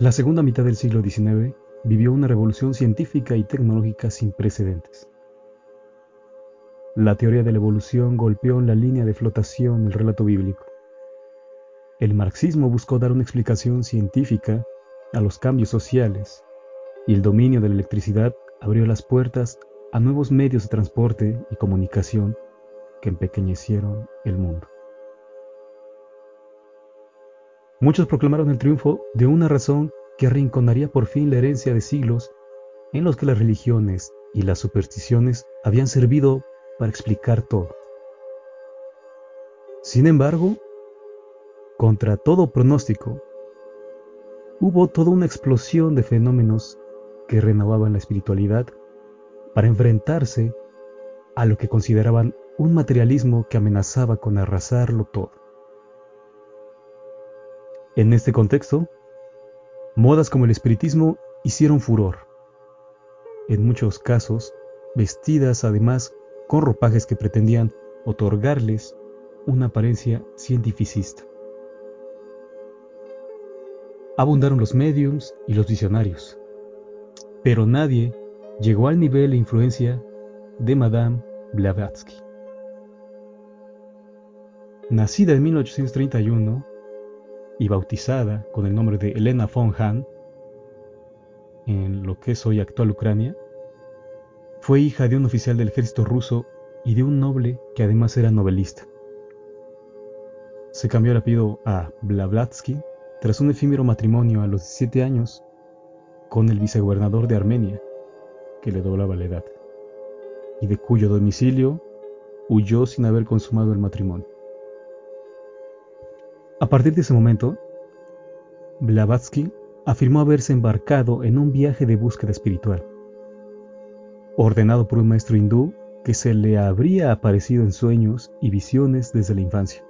La segunda mitad del siglo XIX vivió una revolución científica y tecnológica sin precedentes. La teoría de la evolución golpeó en la línea de flotación del relato bíblico. El marxismo buscó dar una explicación científica a los cambios sociales y el dominio de la electricidad abrió las puertas a nuevos medios de transporte y comunicación que empequeñecieron el mundo. Muchos proclamaron el triunfo de una razón que arrinconaría por fin la herencia de siglos en los que las religiones y las supersticiones habían servido para explicar todo. Sin embargo, contra todo pronóstico, hubo toda una explosión de fenómenos que renovaban la espiritualidad para enfrentarse a lo que consideraban un materialismo que amenazaba con arrasarlo todo. En este contexto, modas como el espiritismo hicieron furor, en muchos casos vestidas además con ropajes que pretendían otorgarles una apariencia cientificista. Abundaron los mediums y los visionarios, pero nadie llegó al nivel e influencia de Madame Blavatsky. Nacida en 1831 y bautizada con el nombre de Elena von Hahn, en lo que es hoy actual Ucrania, fue hija de un oficial del ejército ruso y de un noble que además era novelista. Se cambió el apellido a Blavatsky tras un efímero matrimonio a los 17 años con el vicegobernador de Armenia, que le doblaba la edad, y de cuyo domicilio huyó sin haber consumado el matrimonio. A partir de ese momento, Blavatsky afirmó haberse embarcado en un viaje de búsqueda espiritual, ordenado por un maestro hindú que se le habría aparecido en sueños y visiones desde la infancia,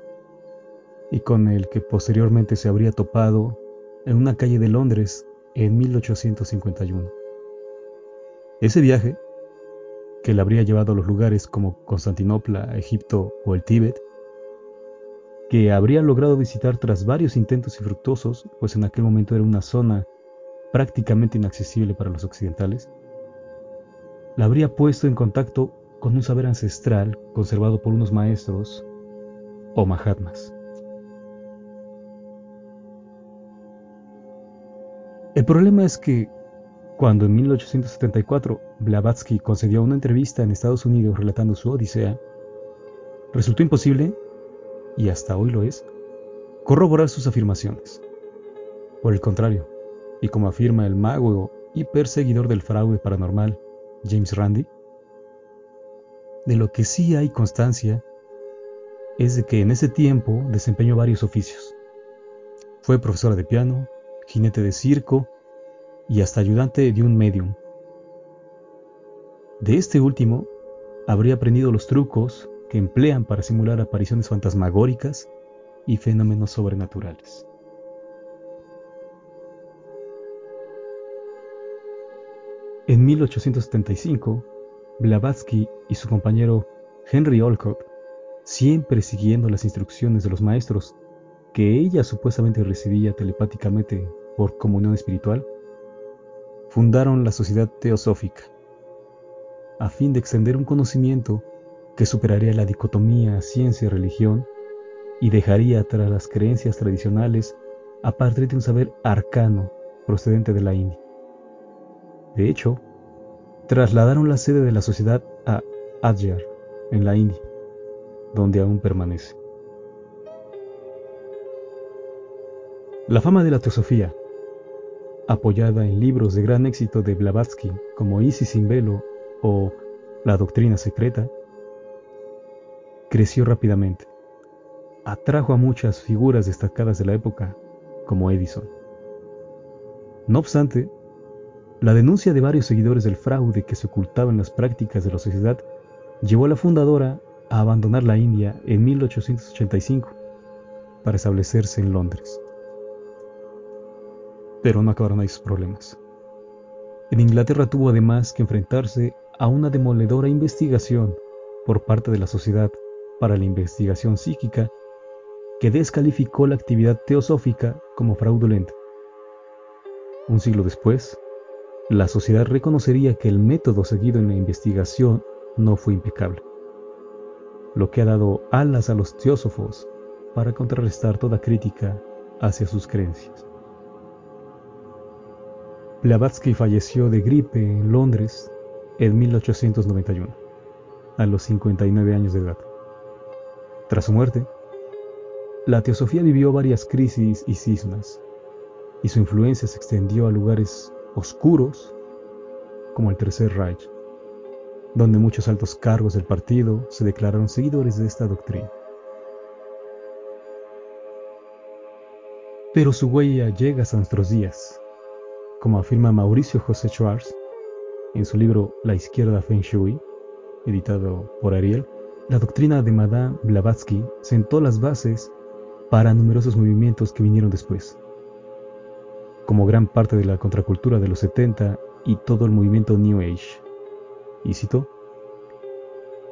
y con el que posteriormente se habría topado en una calle de Londres en 1851. Ese viaje, que le habría llevado a los lugares como Constantinopla, Egipto o el Tíbet, que habría logrado visitar tras varios intentos infructuosos, pues en aquel momento era una zona prácticamente inaccesible para los occidentales, la habría puesto en contacto con un saber ancestral conservado por unos maestros o mahatmas. El problema es que cuando en 1874 Blavatsky concedió una entrevista en Estados Unidos relatando su odisea, resultó imposible, y hasta hoy lo es, corroborar sus afirmaciones. Por el contrario, y como afirma el mago y perseguidor del fraude paranormal James Randi, de lo que sí hay constancia es de que en ese tiempo desempeñó varios oficios. Fue profesora de piano, jinete de circo y hasta ayudante de un medium. De este último, habría aprendido los trucos que emplean para simular apariciones fantasmagóricas y fenómenos sobrenaturales. En 1875, Blavatsky y su compañero Henry Olcott, siempre siguiendo las instrucciones de los maestros que ella supuestamente recibía telepáticamente por comunión espiritual, fundaron la Sociedad Teosófica, a fin de extender un conocimiento que superaría la dicotomía ciencia-religión y dejaría atrás las creencias tradicionales a partir de un saber arcano procedente de la India. De hecho, trasladaron la sede de la sociedad a Adyar, en la India, donde aún permanece. La fama de la teosofía apoyada en libros de gran éxito de Blavatsky como Isis sin velo o La doctrina secreta, creció rápidamente. Atrajo a muchas figuras destacadas de la época, como Edison. No obstante, la denuncia de varios seguidores del fraude que se ocultaba en las prácticas de la sociedad llevó a la fundadora a abandonar la India en 1885 para establecerse en Londres. Pero no acabaron ahí sus problemas. En Inglaterra tuvo además que enfrentarse a una demoledora investigación por parte de la Sociedad para la Investigación Psíquica que descalificó la actividad teosófica como fraudulenta. un siglo después, la sociedad reconocería que el método seguido en la investigación no fue impecable, lo que ha dado alas a los teósofos para contrarrestar toda crítica hacia sus creencias. Blavatsky falleció de gripe en Londres en 1891, a los 59 años de edad. Tras su muerte, la teosofía vivió varias crisis y cismas, y su influencia se extendió a lugares oscuros como el Tercer Reich, donde muchos altos cargos del partido se declararon seguidores de esta doctrina. Pero su huella llega hasta nuestros días, como afirma Mauricio José Schwartz en su libro La izquierda Feng Shui, editado por Ariel, la doctrina de Madame Blavatsky sentó las bases para numerosos movimientos que vinieron después, como gran parte de la contracultura de los 70 y todo el movimiento New Age. Y cito,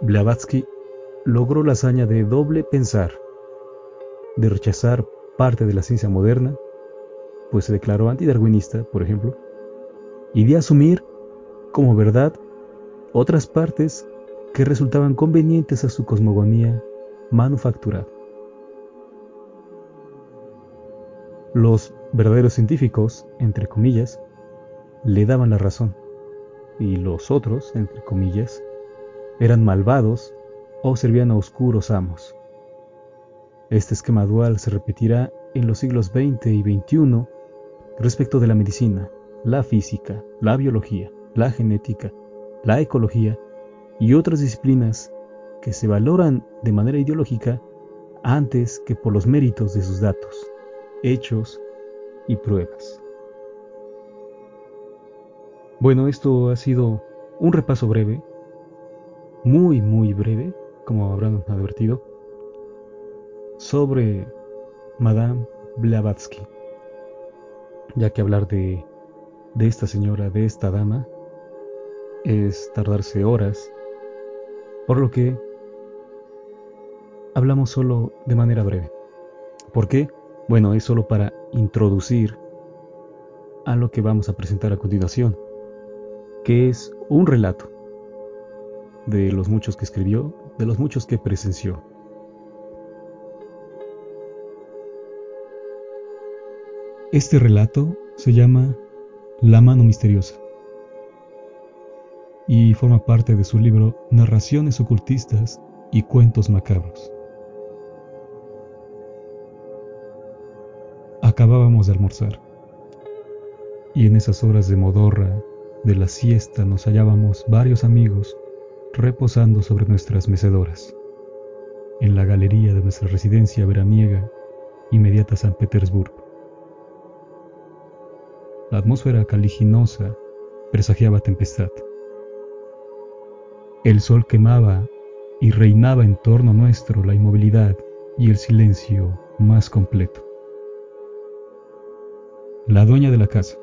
Blavatsky logró la hazaña de doble pensar, de rechazar parte de la ciencia moderna, pues se declaró antidarwinista, por ejemplo, y de asumir como verdad otras partes que resultaban convenientes a su cosmogonía manufacturada. Los verdaderos científicos, entre comillas, le daban la razón, y los otros, entre comillas, eran malvados o servían a oscuros amos. Este esquema dual se repetirá en los siglos XX y XXI respecto de la medicina, la física, la biología, la genética, la ecología y otras disciplinas que se valoran de manera ideológica antes que por los méritos de sus datos, hechos y pruebas. Bueno, esto ha sido un repaso breve, muy, muy breve, como habrán advertido, sobre Madame Blavatsky, ya que hablar de, de esta señora, de esta dama, es tardarse horas, por lo que hablamos solo de manera breve. ¿Por qué? Bueno, es solo para introducir a lo que vamos a presentar a continuación que es un relato de los muchos que escribió, de los muchos que presenció. Este relato se llama La mano misteriosa y forma parte de su libro Narraciones ocultistas y cuentos macabros. Acabábamos de almorzar y en esas horas de modorra de la siesta nos hallábamos varios amigos reposando sobre nuestras mecedoras, en la galería de nuestra residencia veraniega inmediata a San Petersburgo. La atmósfera caliginosa presagiaba tempestad. El sol quemaba y reinaba en torno nuestro la inmovilidad y el silencio más completo. La dueña de la casa,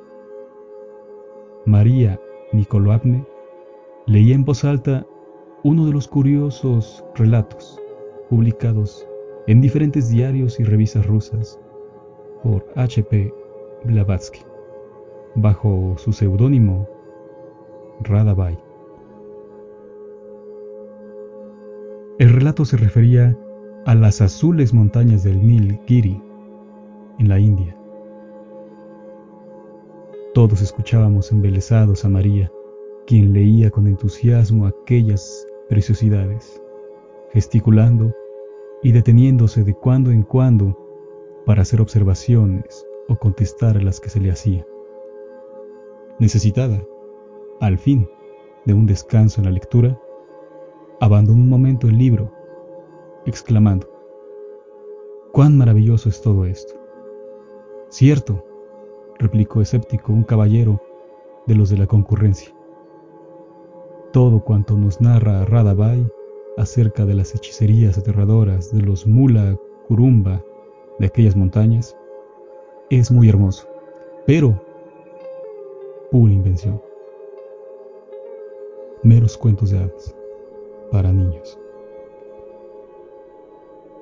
María Nicoloavne leía en voz alta uno de los curiosos relatos publicados en diferentes diarios y revistas rusas por H.P. Blavatsky, bajo su seudónimo Radabai. El relato se refería a las azules montañas del Nilgiri, en la India, todos escuchábamos embelesados a María, quien leía con entusiasmo aquellas preciosidades, gesticulando y deteniéndose de cuando en cuando para hacer observaciones o contestar a las que se le hacía. Necesitada, al fin, de un descanso en la lectura, abandonó un momento el libro, exclamando, ¡Cuán maravilloso es todo esto! Cierto, replicó escéptico un caballero de los de la concurrencia. Todo cuanto nos narra Radabai acerca de las hechicerías aterradoras de los mula curumba de aquellas montañas es muy hermoso, pero pura invención. Meros cuentos de hadas para niños.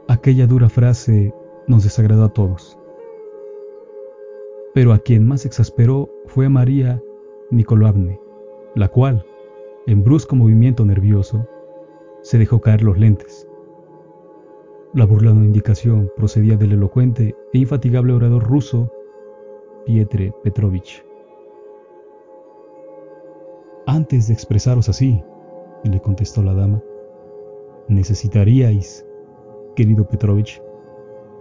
Aquella dura frase nos desagradó a todos pero a quien más exasperó fue a María Nicolaevna, la cual, en brusco movimiento nervioso, se dejó caer los lentes. La burlada indicación procedía del elocuente e infatigable orador ruso Pietre Petrovich. Antes de expresaros así, le contestó la dama, necesitaríais, querido Petrovich,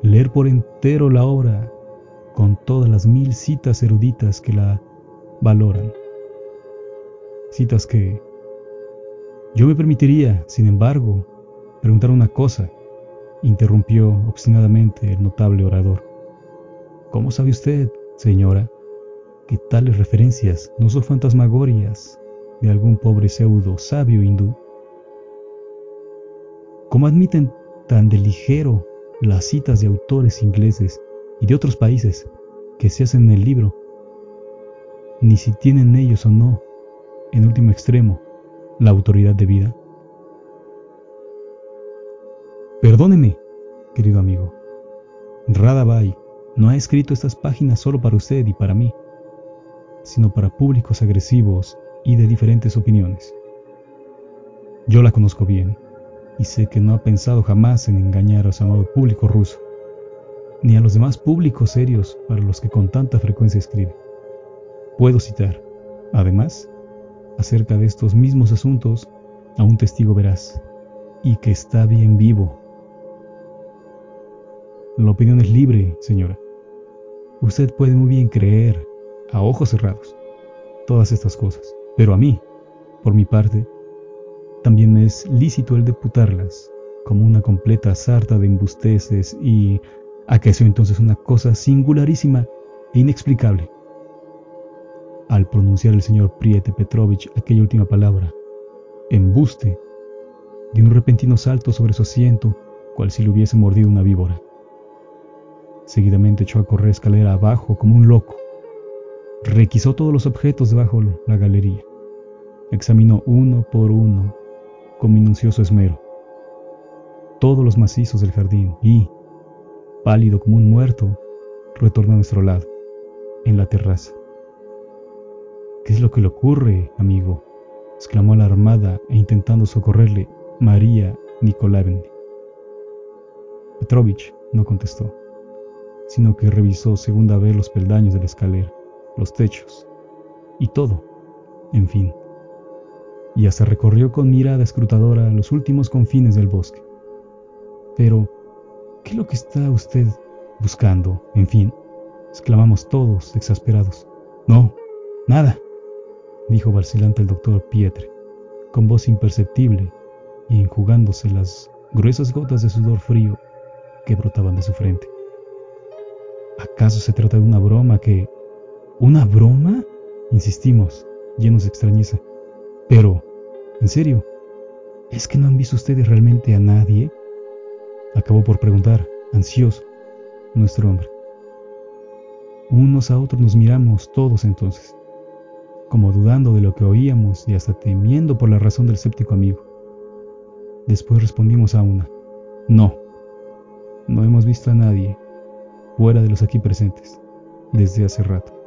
leer por entero la obra con todas las mil citas eruditas que la valoran. Citas que yo me permitiría, sin embargo, preguntar una cosa, interrumpió obstinadamente el notable orador. ¿Cómo sabe usted, señora, que tales referencias no son fantasmagorias de algún pobre pseudo sabio hindú? ¿Cómo admiten tan de ligero las citas de autores ingleses y de otros países que se hacen en el libro? Ni si tienen ellos o no, en último extremo, la autoridad de vida. Perdóneme, querido amigo. Radabai no ha escrito estas páginas solo para usted y para mí, sino para públicos agresivos y de diferentes opiniones. Yo la conozco bien y sé que no ha pensado jamás en engañar a su amado público ruso, ni a los demás públicos serios para los que con tanta frecuencia escribe. Puedo citar, además, acerca de estos mismos asuntos a un testigo veraz y que está bien vivo. La opinión es libre, señora. Usted puede muy bien creer, a ojos cerrados, todas estas cosas, pero a mí, por mi parte, también me es lícito el deputarlas como una completa sarta de embusteces y acaeció entonces una cosa singularísima e inexplicable al pronunciar el señor Priete Petrovich aquella última palabra, embuste, de un repentino salto sobre su asiento, cual si le hubiese mordido una víbora. Seguidamente echó a correr escalera abajo como un loco. Requisó todos los objetos debajo la galería. Examinó uno por uno, con minucioso esmero, todos los macizos del jardín y, pálido como un muerto, retornó a nuestro lado, en la terraza. ¿Qué es lo que le ocurre, amigo? exclamó alarmada e intentando socorrerle María Nikolaevna. Petrovich no contestó, sino que revisó segunda vez los peldaños de la escalera, los techos y todo, en fin. Y hasta recorrió con mirada escrutadora los últimos confines del bosque. Pero, ¿qué es lo que está usted buscando? En fin, exclamamos todos, exasperados. No, nada dijo vacilante el doctor Pietre, con voz imperceptible y enjugándose las gruesas gotas de sudor frío que brotaban de su frente. ¿Acaso se trata de una broma que... ¿Una broma? Insistimos, llenos de extrañeza. Pero, en serio, ¿es que no han visto ustedes realmente a nadie? Acabó por preguntar, ansioso, nuestro hombre. Unos a otros nos miramos todos entonces como dudando de lo que oíamos y hasta temiendo por la razón del escéptico amigo. Después respondimos a una, no, no hemos visto a nadie fuera de los aquí presentes desde hace rato.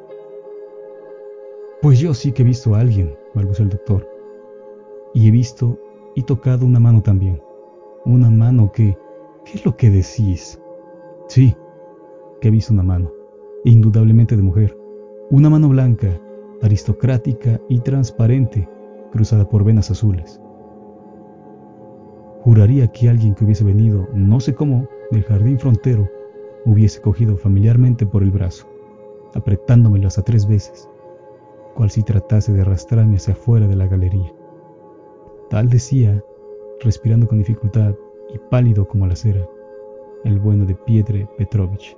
Pues yo sí que he visto a alguien, balbuceó el doctor, y he visto y tocado una mano también, una mano que... ¿Qué es lo que decís? Sí, que he visto una mano, indudablemente de mujer, una mano blanca aristocrática y transparente, cruzada por venas azules. Juraría que alguien que hubiese venido, no sé cómo, del jardín frontero, hubiese cogido familiarmente por el brazo, apretándomelo hasta tres veces, cual si tratase de arrastrarme hacia afuera de la galería. Tal decía, respirando con dificultad y pálido como la cera, el bueno de Pietre Petrovich.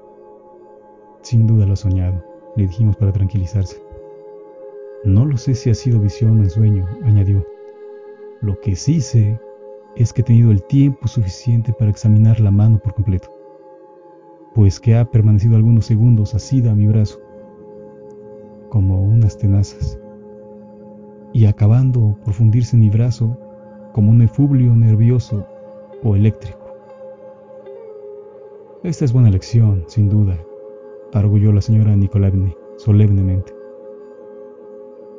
Sin duda lo ha soñado, le dijimos para tranquilizarse. No lo sé si ha sido visión o ensueño, añadió. Lo que sí sé es que he tenido el tiempo suficiente para examinar la mano por completo, pues que ha permanecido algunos segundos asida a mi brazo, como unas tenazas, y acabando por fundirse en mi brazo como un efubrio nervioso o eléctrico. Esta es buena lección, sin duda, arguyó la señora Nikolaevna solemnemente.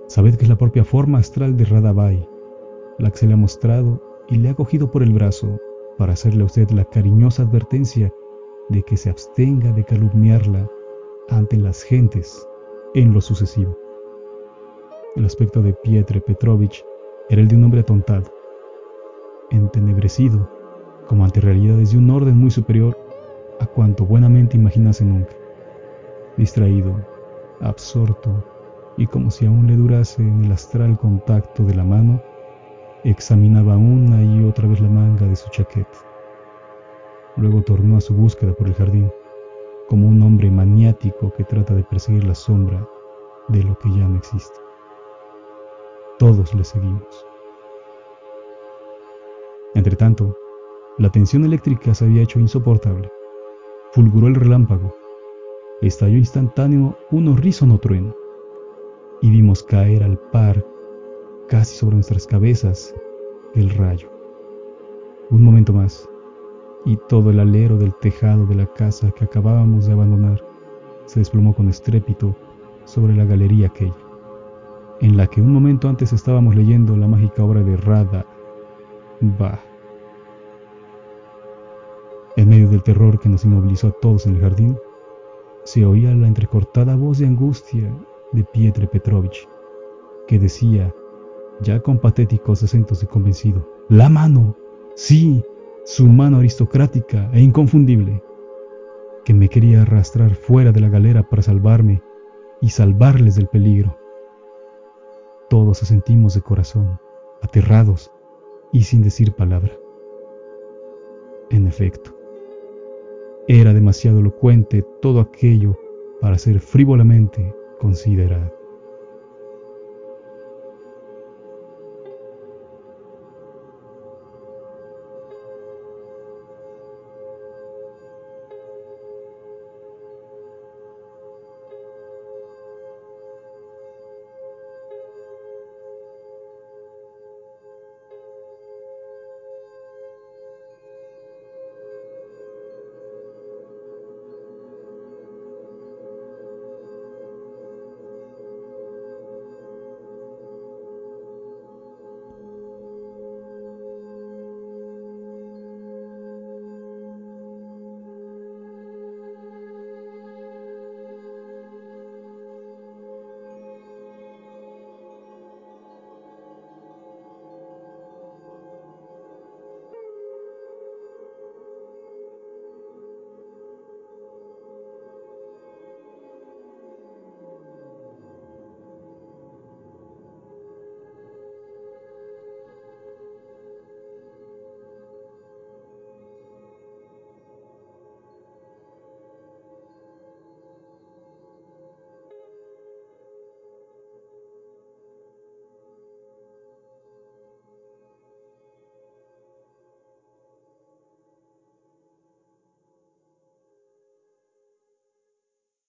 Sabed que es la propia forma astral de Radabai, la que se le ha mostrado y le ha cogido por el brazo para hacerle a usted la cariñosa advertencia de que se abstenga de calumniarla ante las gentes en lo sucesivo. El aspecto de Pietre Petrovich era el de un hombre atontado, entenebrecido, como ante realidades de un orden muy superior a cuanto buenamente imaginase nunca, distraído, absorto, y como si aún le durase en el astral contacto de la mano, examinaba una y otra vez la manga de su chaqueta. Luego tornó a su búsqueda por el jardín, como un hombre maniático que trata de perseguir la sombra de lo que ya no existe. Todos le seguimos. Entretanto, la tensión eléctrica se había hecho insoportable. Fulguró el relámpago. Estalló instantáneo un horrísono trueno. Y vimos caer al par, casi sobre nuestras cabezas, el rayo. Un momento más, y todo el alero del tejado de la casa que acabábamos de abandonar se desplomó con estrépito sobre la galería aquella, en la que un momento antes estábamos leyendo la mágica obra de Rada. Bah. En medio del terror que nos inmovilizó a todos en el jardín, se oía la entrecortada voz de angustia de Pietre Petrovich, que decía, ya con patéticos acentos de convencido, ¡La mano! ¡Sí! Su mano aristocrática e inconfundible, que me quería arrastrar fuera de la galera para salvarme y salvarles del peligro. Todos sentimos de corazón, aterrados y sin decir palabra. En efecto, era demasiado elocuente todo aquello para ser frívolamente considerado.